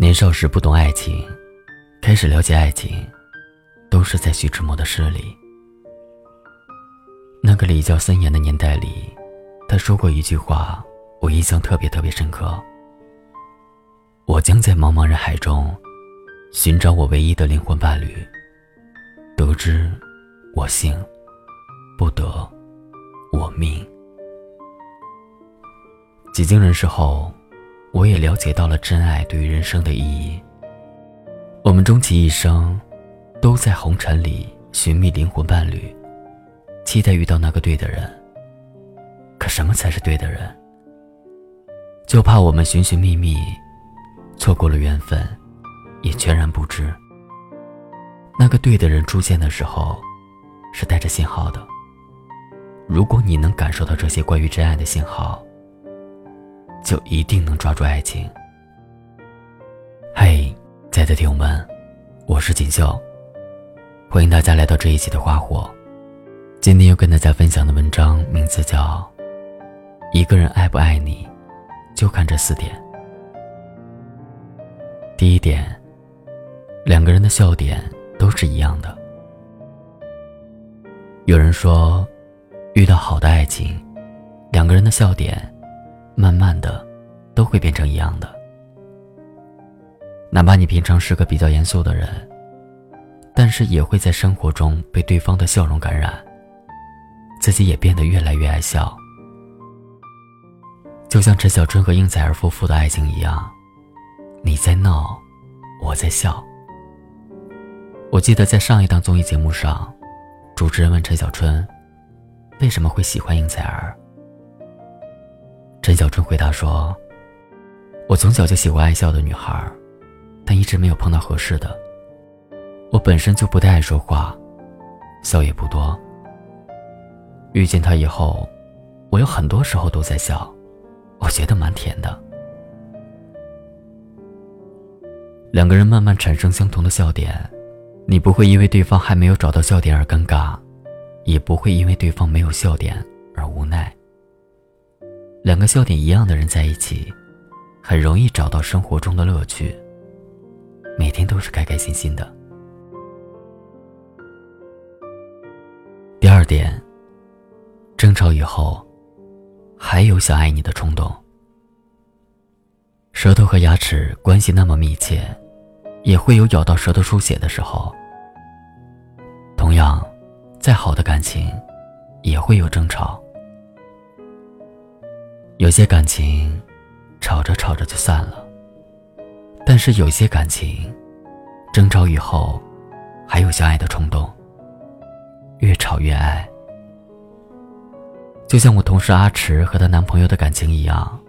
年少时不懂爱情，开始了解爱情，都是在徐志摩的诗里。那个礼教森严的年代里，他说过一句话，我印象特别特别深刻。我将在茫茫人海中，寻找我唯一的灵魂伴侣。得知，我幸；不得，我命。几经人世后。我也了解到了真爱对于人生的意义。我们终其一生，都在红尘里寻觅灵魂伴侣，期待遇到那个对的人。可什么才是对的人？就怕我们寻寻觅觅，错过了缘分，也全然不知。那个对的人出现的时候，是带着信号的。如果你能感受到这些关于真爱的信号，就一定能抓住爱情。嘿，亲爱的听友们，我是锦绣，欢迎大家来到这一期的花火。今天要跟大家分享的文章名字叫《一个人爱不爱你，就看这四点》。第一点，两个人的笑点都是一样的。有人说，遇到好的爱情，两个人的笑点。慢慢的，都会变成一样的。哪怕你平常是个比较严肃的人，但是也会在生活中被对方的笑容感染，自己也变得越来越爱笑。就像陈小春和应采儿夫妇的爱情一样，你在闹，我在笑。我记得在上一档综艺节目上，主持人问陈小春，为什么会喜欢应采儿？陈小春回答说：“我从小就喜欢爱笑的女孩，但一直没有碰到合适的。我本身就不太爱说话，笑也不多。遇见她以后，我有很多时候都在笑，我觉得蛮甜的。两个人慢慢产生相同的笑点，你不会因为对方还没有找到笑点而尴尬，也不会因为对方没有笑点而无奈。”两个笑点一样的人在一起，很容易找到生活中的乐趣。每天都是开开心心的。第二点，争吵以后，还有想爱你的冲动。舌头和牙齿关系那么密切，也会有咬到舌头出血的时候。同样，再好的感情，也会有争吵。有些感情，吵着吵着就散了。但是有些感情，争吵以后，还有相爱的冲动。越吵越爱。就像我同事阿池和她男朋友的感情一样，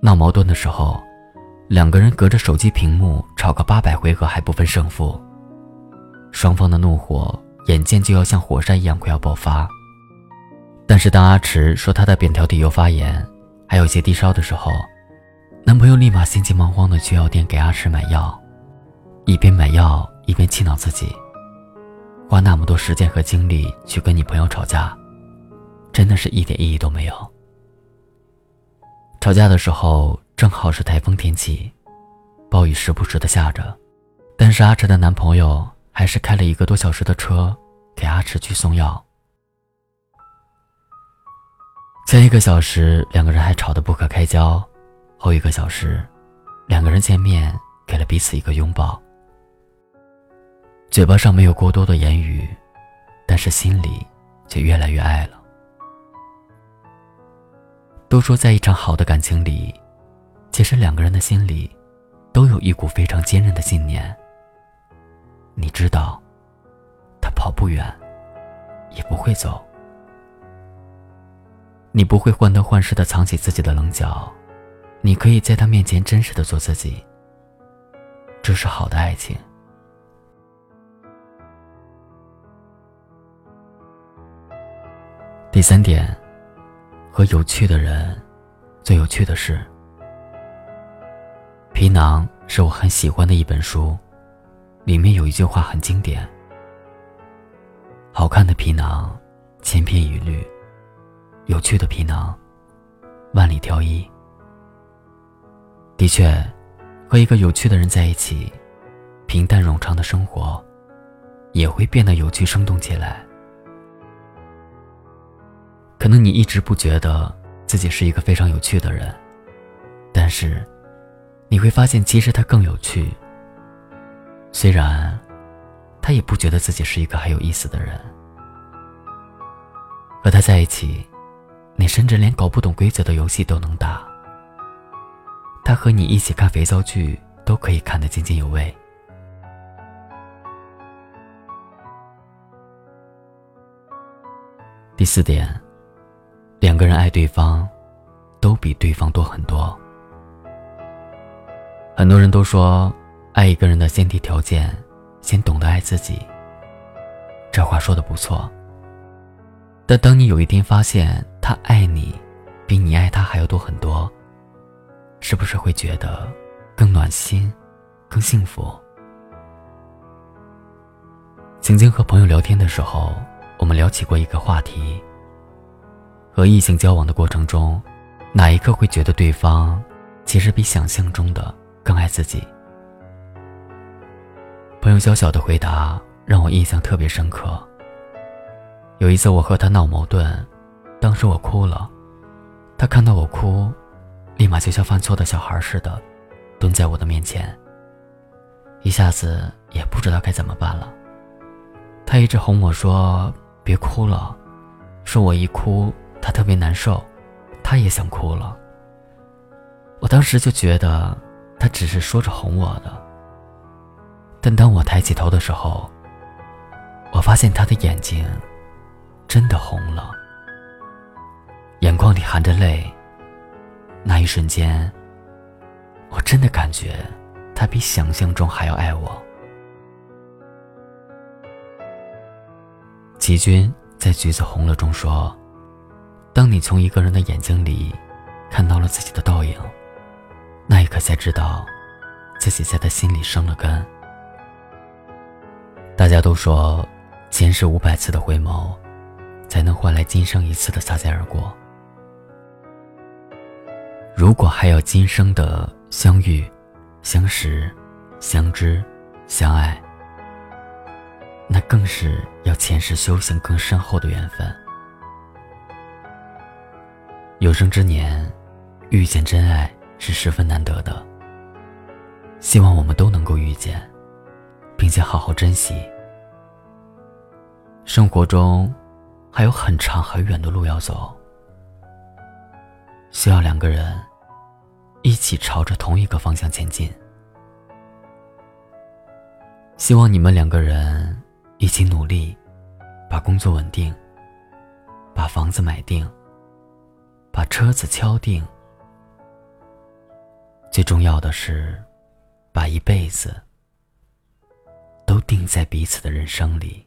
闹矛盾的时候，两个人隔着手机屏幕吵个八百回合还不分胜负，双方的怒火眼见就要像火山一样快要爆发。但是当阿池说她的扁桃体又发炎。还有些低烧的时候，男朋友立马心急忙慌的去药店给阿池买药，一边买药一边气恼自己，花那么多时间和精力去跟你朋友吵架，真的是一点意义都没有。吵架的时候正好是台风天气，暴雨时不时的下着，但是阿池的男朋友还是开了一个多小时的车给阿池去送药。前一个小时，两个人还吵得不可开交；后一个小时，两个人见面，给了彼此一个拥抱。嘴巴上没有过多的言语，但是心里却越来越爱了。都说在一场好的感情里，其实两个人的心里，都有一股非常坚韧的信念。你知道，他跑不远，也不会走。你不会患得患失的藏起自己的棱角，你可以在他面前真实的做自己。这是好的爱情。第三点，和有趣的人最有趣的事。皮囊是我很喜欢的一本书，里面有一句话很经典：好看的皮囊，千篇一律。有趣的皮囊，万里挑一。的确，和一个有趣的人在一起，平淡冗长的生活也会变得有趣生动起来。可能你一直不觉得自己是一个非常有趣的人，但是你会发现，其实他更有趣。虽然他也不觉得自己是一个很有意思的人，和他在一起，你甚至连搞不懂规则的游戏都能打。他和你一起看肥皂剧，都可以看得津津有味。第四点，两个人爱对方，都比对方多很多。很多人都说，爱一个人的先提条件，先懂得爱自己。这话说的不错，但当你有一天发现他爱你，比你爱他还要多很多。是不是会觉得更暖心、更幸福？曾经和朋友聊天的时候，我们聊起过一个话题：和异性交往的过程中，哪一刻会觉得对方其实比想象中的更爱自己？朋友小小的回答让我印象特别深刻。有一次我和他闹矛盾，当时我哭了，他看到我哭。立马就像犯错的小孩似的，蹲在我的面前。一下子也不知道该怎么办了。他一直哄我说：“别哭了。”说我一哭他特别难受，他也想哭了。我当时就觉得他只是说着哄我的。但当我抬起头的时候，我发现他的眼睛真的红了，眼眶里含着泪。那一瞬间，我真的感觉他比想象中还要爱我。齐军在《橘子红了》中说：“当你从一个人的眼睛里看到了自己的倒影，那一刻才知道自己在他心里生了根。”大家都说，前世五百次的回眸，才能换来今生一次的擦肩而过。如果还要今生的相遇、相识、相知、相爱，那更是要前世修行更深厚的缘分。有生之年，遇见真爱是十分难得的。希望我们都能够遇见，并且好好珍惜。生活中还有很长很远的路要走，需要两个人。一起朝着同一个方向前进。希望你们两个人一起努力，把工作稳定，把房子买定，把车子敲定。最重要的是，把一辈子都定在彼此的人生里。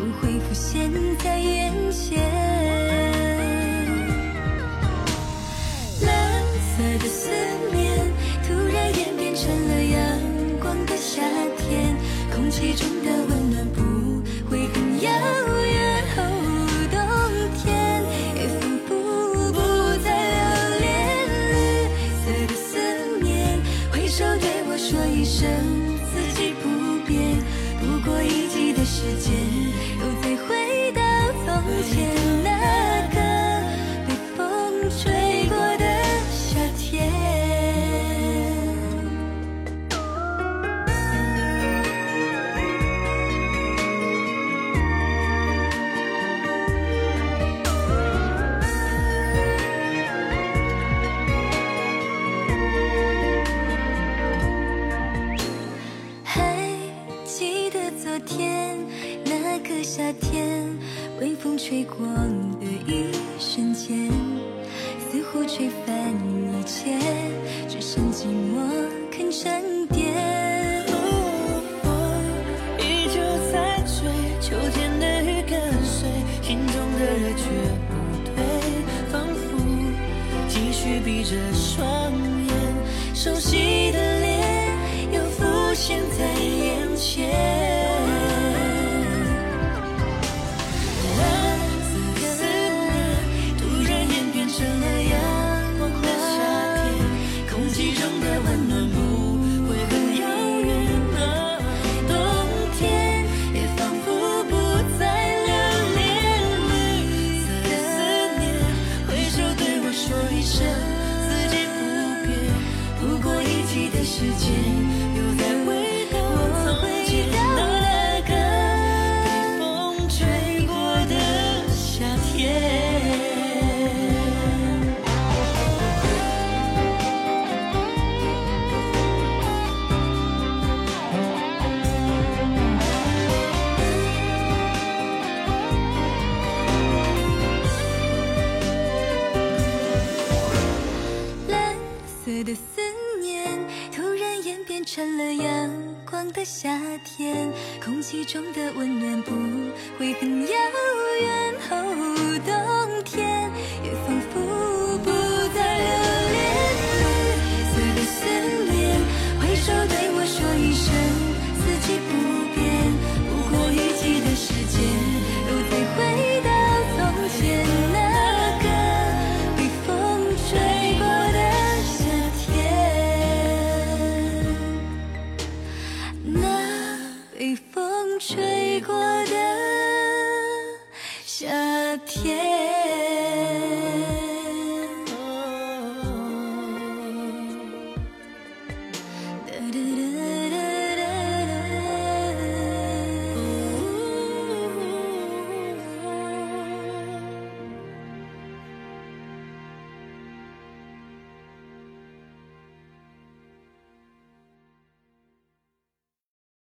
又会浮现在眼前，蓝色的思念突然演变成了阳光的夏天，空气中的温吹翻一切，只剩寂寞肯沉淀。依旧在追，秋天的雨跟随，心中的热却不退，仿佛继续闭着双眼，熟悉的脸又浮现在眼前。的夏天，空气中的温暖不会很遥远。哦，冬天也仿佛